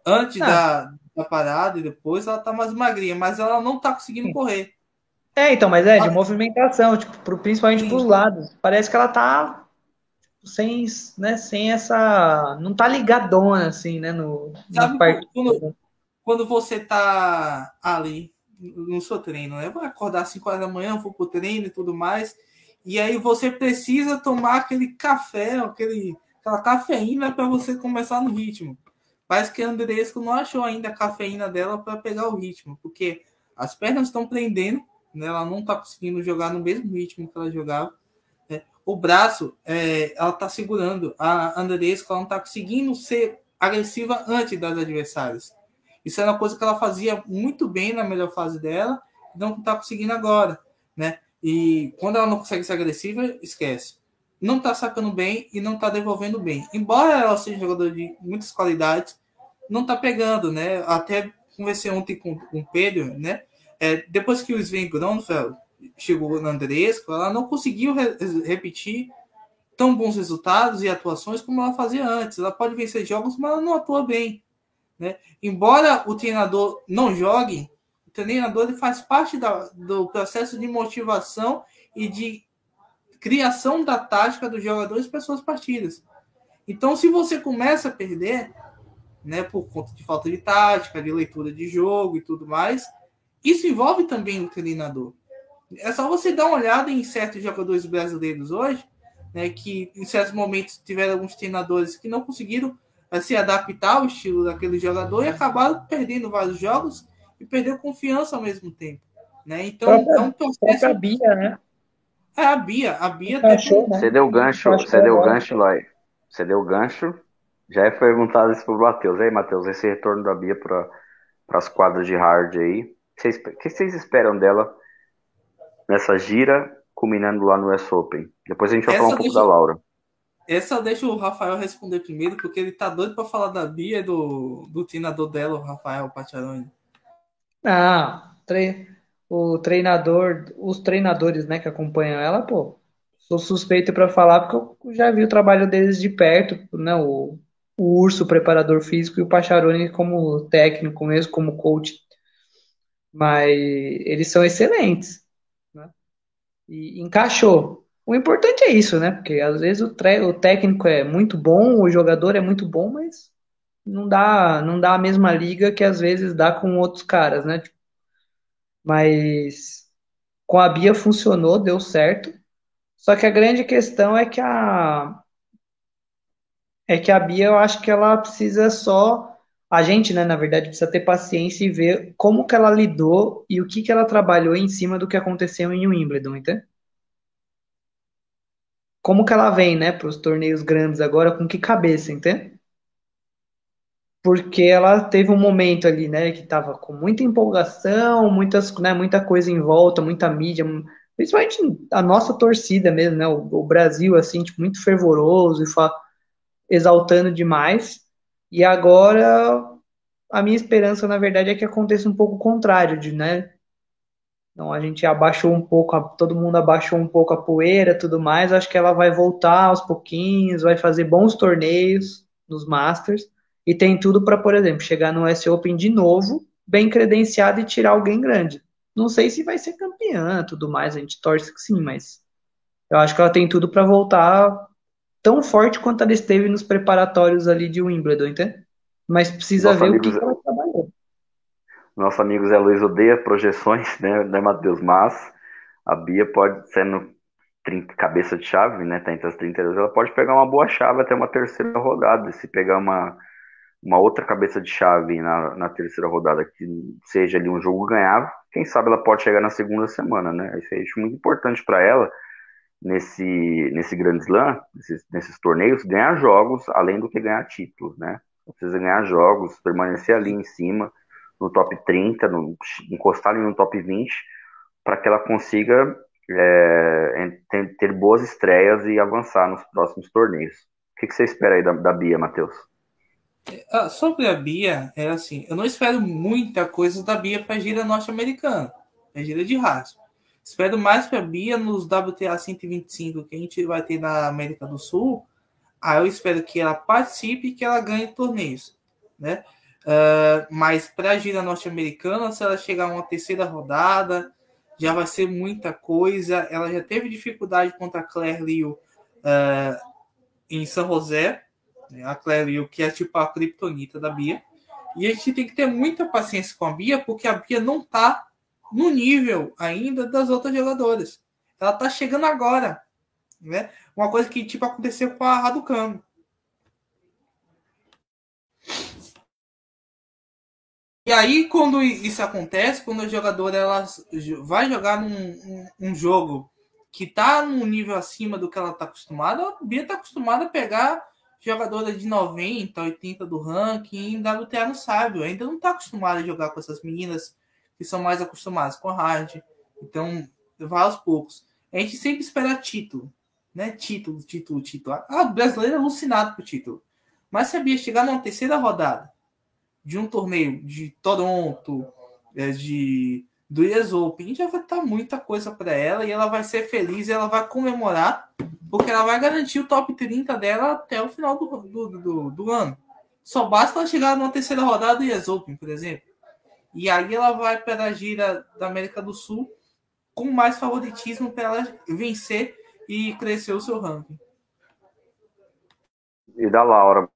antes ah. da, da parada e depois, ela tá mais magrinha, mas ela não tá conseguindo Sim. correr. É, então, mas é de movimentação, tipo, pro, principalmente Sim. pros lados. Parece que ela tá sem, né, sem essa. Não tá ligadona, assim, né? No, Sabe, parte... quando, quando você tá ali no seu treino, né? Vai acordar às 5 horas da manhã, vou pro treino e tudo mais. E aí você precisa tomar aquele café, aquele, aquela cafeína para você começar no ritmo. Parece que a Andresco não achou ainda a cafeína dela para pegar o ritmo, porque as pernas estão prendendo, né? ela não está conseguindo jogar no mesmo ritmo que ela jogava. Né? O braço, é, ela está segurando. A Andresco ela não está conseguindo ser agressiva antes das adversárias. Isso era uma coisa que ela fazia muito bem na melhor fase dela, não está conseguindo agora, né? E quando ela não consegue ser agressiva, esquece. Não está sacando bem e não está devolvendo bem. Embora ela seja jogador de muitas qualidades, não está pegando, né? Até conversei ontem com, com o Pedro, né? É, depois que o Sven Gronfeld chegou na Andresco, ela não conseguiu re repetir tão bons resultados e atuações como ela fazia antes. Ela pode vencer jogos, mas ela não atua bem. Né? Embora o treinador não jogue, o treinador ele faz parte da, do processo de motivação e de criação da tática dos jogadores para suas partidas. Então, se você começa a perder, né, por conta de falta de tática, de leitura de jogo e tudo mais, isso envolve também o treinador. É só você dar uma olhada em certos jogadores brasileiros hoje, né, que em certos momentos tiveram alguns treinadores que não conseguiram a se adaptar ao estilo daquele jogador e acabaram perdendo vários jogos e perdeu confiança ao mesmo tempo. Né? Então é um processo. Bia, né? É a Bia. A Bia Encaixou, né? Você deu gancho, você deu gancho, Lói. Você deu gancho. Já é perguntado isso pro Matheus. Aí, Matheus, esse retorno da Bia para as quadras de hard aí. O que vocês esperam dela nessa gira, culminando lá no US Open? Depois a gente vai Essa falar um pouco da Laura. Essa deixa o Rafael responder primeiro, porque ele tá doido para falar da Bia e do, do treinador dela, o Rafael Patiaroni. Ah, tre o treinador, os treinadores, né, que acompanham ela, pô, sou suspeito para falar porque eu já vi o trabalho deles de perto, né, o, o Urso, preparador físico, e o Pacharoni como técnico mesmo, como coach. Mas eles são excelentes, né? E encaixou. O importante é isso, né? Porque às vezes o, o técnico é muito bom, o jogador é muito bom, mas não dá, não dá a mesma liga que às vezes dá com outros caras, né? Mas com a Bia funcionou, deu certo. Só que a grande questão é que a é que a Bia, eu acho que ela precisa só a gente, né, na verdade, precisa ter paciência e ver como que ela lidou e o que que ela trabalhou em cima do que aconteceu em Wimbledon, entende? como que ela vem, né, para os torneios grandes agora, com que cabeça, entende? Porque ela teve um momento ali, né, que estava com muita empolgação, muitas, né, muita coisa em volta, muita mídia, principalmente a nossa torcida mesmo, né, o, o Brasil, assim, tipo, muito fervoroso e exaltando demais. E agora a minha esperança, na verdade, é que aconteça um pouco o contrário, de, né, então a gente abaixou um pouco, todo mundo abaixou um pouco a poeira, tudo mais. Acho que ela vai voltar aos pouquinhos, vai fazer bons torneios nos Masters e tem tudo para, por exemplo, chegar no US Open de novo, bem credenciado e tirar alguém grande. Não sei se vai ser campeã, tudo mais. A gente torce que sim, mas eu acho que ela tem tudo para voltar tão forte quanto ela esteve nos preparatórios ali de Wimbledon, entende? Mas precisa Nossa, ver amigos, o que ela trabalhou. Nosso amigo Zé Luiz odeia projeções, né, né Matheus? Mas a Bia pode, sendo 30, cabeça de chave, né? Tá entre as 32, ela pode pegar uma boa chave até uma terceira rodada. Se pegar uma, uma outra cabeça de chave na, na terceira rodada, que seja ali um jogo ganhável, quem sabe ela pode chegar na segunda semana, né? Isso acho muito importante para ela nesse, nesse Grand Slam, nesses, nesses torneios, ganhar jogos além do que ganhar títulos, né? Precisa ganhar jogos, permanecer ali em cima no top 30, no, encostar ali no top 20, para que ela consiga é, ter, ter, boas estreias e avançar nos próximos torneios. O que, que você espera aí da, da Bia, Matheus? Ah, sobre a Bia, é assim, eu não espero muita coisa da Bia para a gira norte-americana, a gira de Haas. Espero mais para a Bia nos WTA 125 que a gente vai ter na América do Sul. Aí eu espero que ela participe e que ela ganhe torneios, né? Uh, mas para a gira norte-americana, se ela chegar a uma terceira rodada, já vai ser muita coisa. Ela já teve dificuldade contra a Claire Liu uh, em São José, né? a Liu, que é tipo a criptonita da Bia. E a gente tem que ter muita paciência com a Bia, porque a Bia não está no nível ainda das outras jogadoras. Ela está chegando agora. Né? Uma coisa que tipo aconteceu com a Raducano. E aí, quando isso acontece, quando a jogadora ela vai jogar num, um, um jogo que está num nível acima do que ela está acostumada, a Bia está acostumada a pegar jogadora de 90, 80 do ranking, da WTA no sábio. Ainda não está acostumada a jogar com essas meninas que são mais acostumadas com a hard. Então, vai aos poucos. A gente sempre espera título, né? Título, título, título. Ah, o brasileiro é alucinado com o título. Mas sabia chegar numa terceira rodada de um torneio de Toronto, é, de do US Open, já vai estar muita coisa para ela e ela vai ser feliz e ela vai comemorar, porque ela vai garantir o top 30 dela até o final do, do, do, do ano. Só basta ela chegar numa terceira rodada do US Open, por exemplo. E aí ela vai para a gira da América do Sul com mais favoritismo para ela vencer e crescer o seu ranking. E da Laura.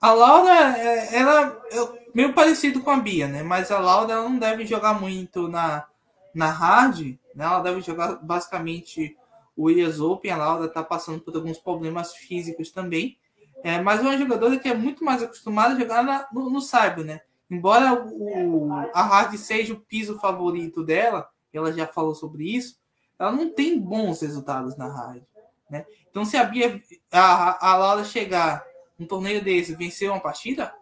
A Laura, é, ela é meio parecido com a Bia, né? Mas a Laura não deve jogar muito na, na hard, né? Ela deve jogar basicamente o US Open. A Laura está passando por alguns problemas físicos também. É, mas é uma jogadora que é muito mais acostumada a jogar na, no, no Cyber, né? Embora o, a Hard seja o piso favorito dela, ela já falou sobre isso, ela não tem bons resultados na Hard. Né? Então, se a Bia, a, a Laura chegar num torneio desse vencer uma partida, tá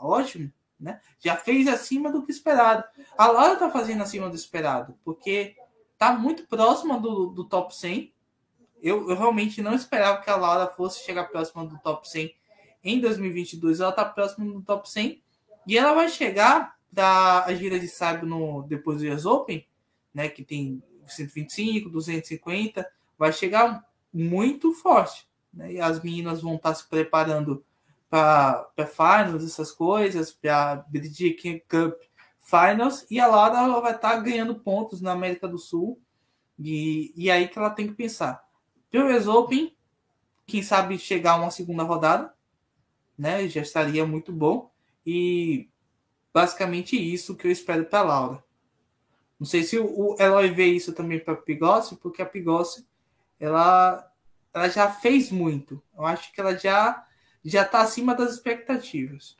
ótimo. Né? Já fez acima do que esperado. A Laura tá fazendo acima do esperado, porque tá muito próxima do, do top 100 eu, eu, realmente não esperava que a Laura fosse chegar próxima do top 100 em 2022. Ela está próxima do top 100 e ela vai chegar da a gira de sábado no depois do US Open, né, que tem 125, 250, vai chegar muito forte. Né, e as meninas vão estar tá se preparando para finals, essas coisas, para BDG King Cup Finals, e a Laura ela vai estar tá ganhando pontos na América do Sul. E, e aí que ela tem que pensar US Open, quem sabe chegar uma segunda rodada, né? Já estaria muito bom. E basicamente isso que eu espero para Laura. Não sei se o Eloy vê isso também para Pigossi, porque a Pigossi ela, ela já fez muito. Eu acho que ela já já está acima das expectativas.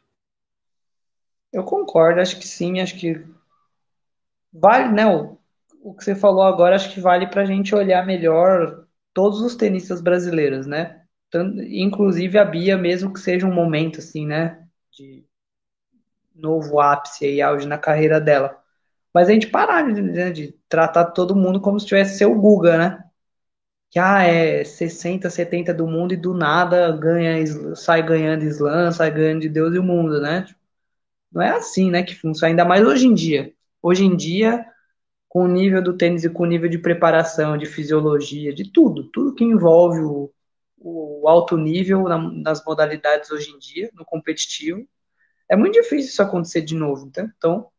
Eu concordo, acho que sim, acho que vale, né? O, o que você falou agora, acho que vale para a gente olhar melhor todos os tenistas brasileiros, né? Tanto, inclusive a Bia, mesmo que seja um momento assim, né? De novo ápice e auge na carreira dela. Mas a gente parar de, né, de tratar todo mundo como se tivesse ser o Guga, né? Que ah, é 60, 70 do mundo e do nada ganha, sai ganhando slam, sai ganhando de Deus e o mundo, né? Não é assim, né? Que funciona, ainda mais hoje em dia. Hoje em dia, com o nível do tênis e com o nível de preparação, de fisiologia, de tudo, tudo que envolve o, o alto nível na, nas modalidades hoje em dia, no competitivo, é muito difícil isso acontecer de novo, tá? então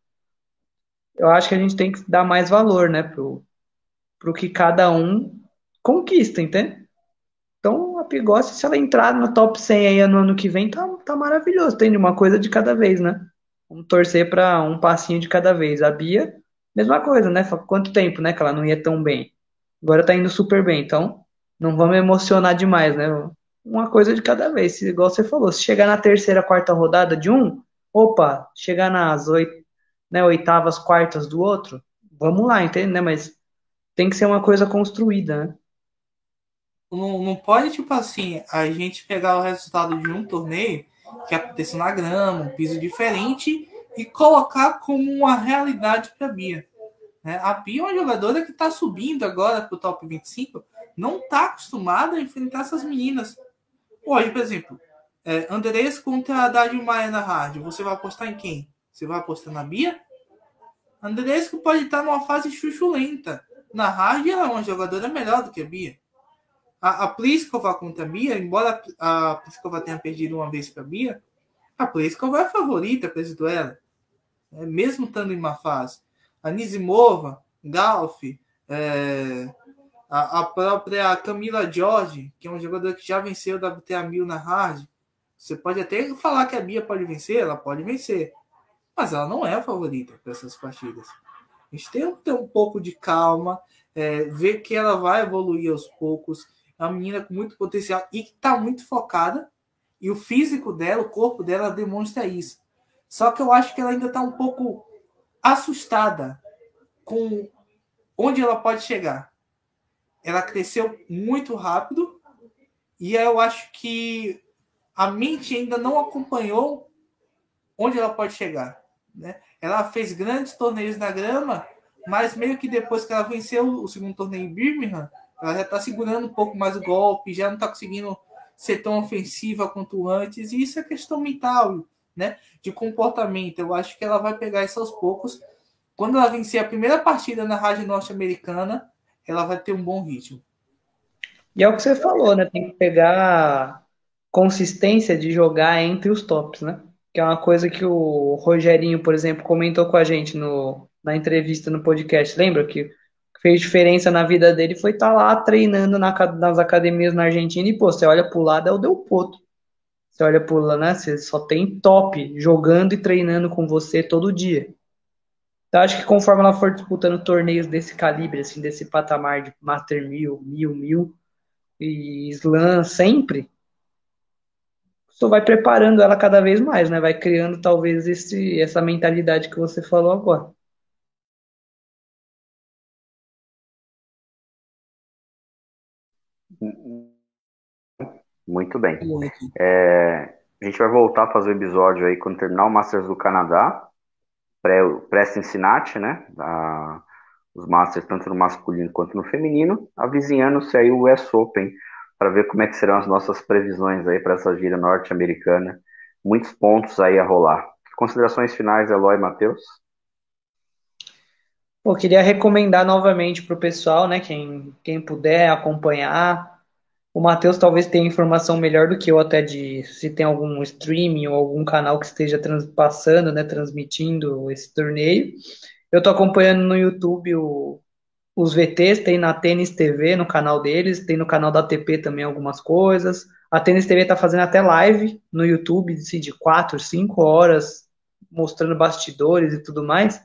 eu acho que a gente tem que dar mais valor, né, pro, pro que cada um conquista, entende? Então, a Pigossi, se ela entrar no top 100 aí no ano que vem, tá, tá maravilhoso. Tem uma coisa de cada vez, né? Vamos torcer para um passinho de cada vez. A Bia, Mesma coisa, né? Quanto tempo, né? Que ela não ia tão bem. Agora tá indo super bem. Então, não vamos emocionar demais, né? Uma coisa de cada vez. Igual você falou, se chegar na terceira, quarta rodada de um, opa, chegar nas oito, né, oitavas, quartas do outro, vamos lá, entende? Né? Mas tem que ser uma coisa construída, né? Não, não pode, tipo assim, a gente pegar o resultado de um torneio que aconteceu na grama, um piso diferente, e colocar como uma realidade para a Bia. Né? A Bia é uma jogadora que está subindo agora para o top 25, não está acostumada a enfrentar essas meninas. Hoje, por exemplo, é, Andrés contra a Dádio Maia na rádio, você vai apostar em quem? Você vai apostar na Bia? Andresco pode estar numa fase chuchulenta. Na hard, ela é uma jogadora melhor do que a Bia. A, a Pliskova contra a Bia, embora a Pliskova tenha perdido uma vez para a Bia, a Pliskova é a favorita para esse duelo. É, mesmo estando em uma fase. A Nizimova, Galf, é, a, a, própria Camila Jorge, que é um jogador que já venceu o WTA 1000 na hard, você pode até falar que a Bia pode vencer, ela pode vencer mas ela não é a favorita para essas partidas. A gente tem que ter um pouco de calma, é, ver que ela vai evoluir aos poucos. Uma menina com muito potencial e que está muito focada. E o físico dela, o corpo dela demonstra isso. Só que eu acho que ela ainda está um pouco assustada com onde ela pode chegar. Ela cresceu muito rápido e eu acho que a mente ainda não acompanhou onde ela pode chegar. Né? Ela fez grandes torneios na grama, mas meio que depois que ela venceu o segundo torneio em Birmingham, ela já está segurando um pouco mais o golpe, já não está conseguindo ser tão ofensiva quanto antes, e isso é questão mental, né? De comportamento. Eu acho que ela vai pegar isso aos poucos. Quando ela vencer a primeira partida na rádio norte-americana, ela vai ter um bom ritmo. E é o que você falou, né? Tem que pegar consistência de jogar entre os tops, né? que é uma coisa que o Rogerinho, por exemplo, comentou com a gente no, na entrevista no podcast. Lembra que fez diferença na vida dele foi estar tá lá treinando na, nas academias na Argentina e, pô, você olha pro lado, é o Del Potro. Você olha pro lado, né? Você só tem top jogando e treinando com você todo dia. Então, acho que conforme ela for disputando torneios desse calibre, assim, desse patamar de Master 1000, 1000, 1000 e Slam sempre, só vai preparando ela cada vez mais, né? Vai criando talvez esse, essa mentalidade que você falou agora. Muito bem. É, a gente vai voltar a fazer o episódio aí quando terminar o Masters do Canadá, pré-Cincinnati, né? A, os Masters tanto no masculino quanto no feminino, avizinhando-se aí o US Open para ver como é que serão as nossas previsões aí para essa gira norte-americana. Muitos pontos aí a rolar. Considerações finais, Eloy Matheus? Pô, queria recomendar novamente para o pessoal, né, quem, quem puder acompanhar. O Matheus talvez tenha informação melhor do que eu até de se tem algum streaming ou algum canal que esteja passando, né, transmitindo esse torneio. Eu estou acompanhando no YouTube o, os VTs tem na Tênis TV, no canal deles, tem no canal da ATP também algumas coisas. A Tênis TV tá fazendo até live no YouTube assim, de 4, 5 horas, mostrando bastidores e tudo mais,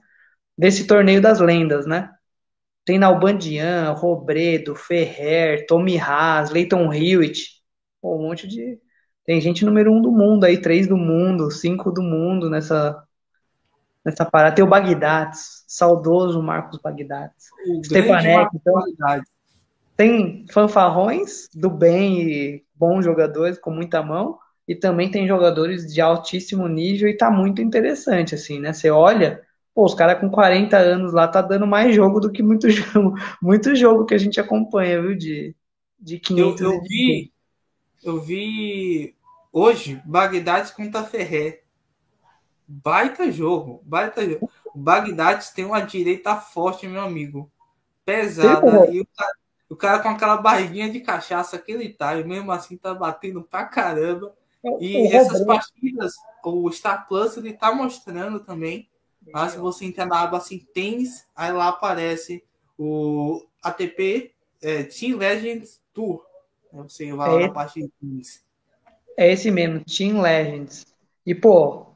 desse torneio das lendas, né? Tem Nalbandian, Robredo, Ferrer, Tommy Haas, Leighton Hewitt, um monte de... Tem gente número um do mundo aí, três do mundo, cinco do mundo nessa, nessa parada. Tem o Bagdates, saudoso Marcos Bagdates. Stefanek. Então, tem fanfarrões do bem e bons jogadores com muita mão. E também tem jogadores de altíssimo nível e tá muito interessante, assim, né? Você olha, pô, os caras com 40 anos lá tá dando mais jogo do que muito <laughs> jogo, muito jogo que a gente acompanha, viu? De, de 500 eu, eu vi, eu vi hoje Bagdades contra Ferrer. Baita jogo, baita jogo. O Bagdad tem uma direita forte, meu amigo. Pesada. e o cara, o cara, com aquela barriguinha de cachaça que ele tá, e mesmo assim tá batendo pra caramba. E essas partidas, o Star Plus ele tá mostrando também. Lá, se você entrar na aba assim, tênis, aí lá aparece o ATP é, Team Legends Tour. Você vai lá é, na parte de tênis. É esse mesmo, Team Legends. E, pô,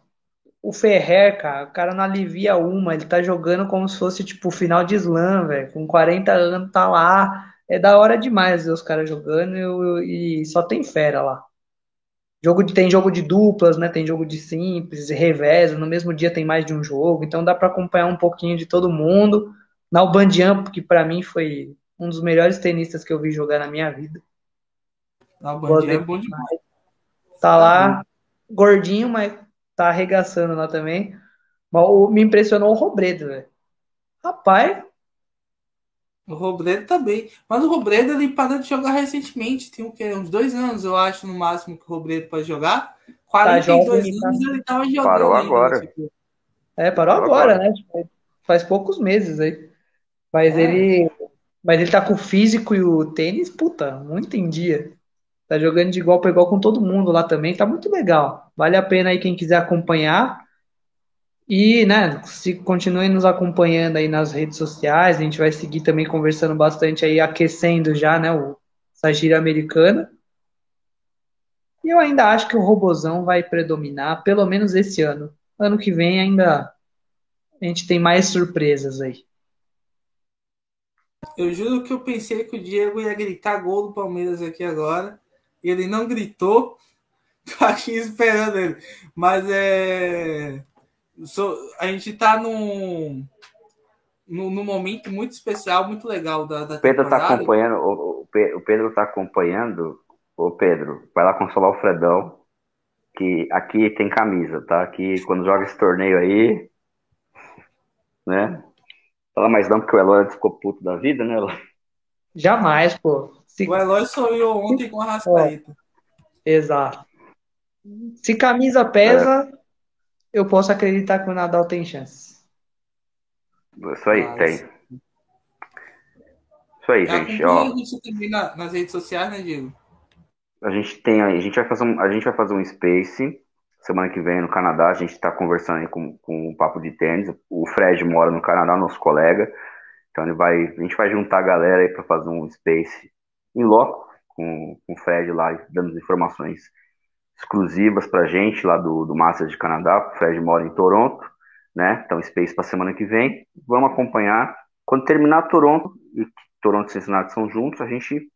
o Ferrer, cara, o cara não alivia uma, ele tá jogando como se fosse, tipo, final de slam, velho. Com 40 anos, tá lá. É da hora demais ver os caras jogando e, e, só tem fera lá. Jogo de, tem jogo de duplas, né? Tem jogo de simples, revés, no mesmo dia tem mais de um jogo, então dá para acompanhar um pouquinho de todo mundo. Na Albandian, que para mim foi um dos melhores tenistas que eu vi jogar na minha vida. Na Albandian é bom demais. Tá lá, gordinho, mas tá arregaçando lá também. Mas me impressionou o Robredo, velho. Rapaz. O Robredo também. Mas o Robredo ele parou de jogar recentemente. Tem o quê? Uns dois anos, eu acho, no máximo, que o Robredo pode jogar. 42 tá anos tá... ele tava jogando. Parou ainda, agora. Tipo... É, parou, parou agora, agora, né? Tipo, faz poucos meses aí. Mas é. ele. Mas ele tá com o físico e o tênis, puta, muito em dia. Tá jogando de igual para igual com todo mundo lá também. Tá muito legal. Vale a pena aí quem quiser acompanhar. E, né, se continuem nos acompanhando aí nas redes sociais, a gente vai seguir também conversando bastante aí, aquecendo já, né, o, essa gira americana. E eu ainda acho que o Robozão vai predominar, pelo menos esse ano. Ano que vem ainda a gente tem mais surpresas aí. Eu juro que eu pensei que o Diego ia gritar gol do Palmeiras aqui agora. Ele não gritou. <laughs> Tô aqui esperando ele. Mas é a gente está num, num, num, momento muito especial, muito legal da, da Pedro está acompanhando, o, o Pedro está acompanhando. Ô Pedro, vai lá consolar o Fredão, que aqui tem camisa, tá? Aqui quando joga esse torneio aí, né? Fala mais não, porque o Eloy ficou puto da vida, né? Jamais, pô. Se... O Eloy sonhou ontem com a Rascaeta. Exato. Se camisa pesa, é eu posso acreditar que o Nadal tem chance. Isso aí, Mas... tem. Isso aí, gente. Ó. A gente também na, nas redes sociais, né, Diego? A gente tem a gente vai fazer um, a gente vai fazer um space semana que vem no Canadá. A gente está conversando aí com, com o papo de tênis. O Fred mora no Canadá, nosso colega. Então ele vai, a gente vai juntar a galera aí para fazer um space em loco com, com o Fred lá dando as informações exclusivas para gente lá do, do Masters de Canadá. O Fred mora em Toronto, né? Então, Space para semana que vem. Vamos acompanhar. Quando terminar Toronto e Toronto e Cincinnati são juntos, a gente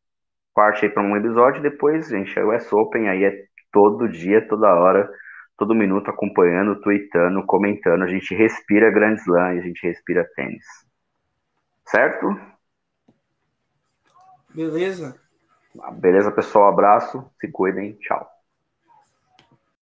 parte aí para um episódio. Depois, gente, é o S Open, aí é todo dia, toda hora, todo minuto acompanhando, tweetando, comentando. A gente respira Grand Slam, a gente respira tênis. Certo? Beleza. Beleza, pessoal. Abraço. Se cuidem. Tchau.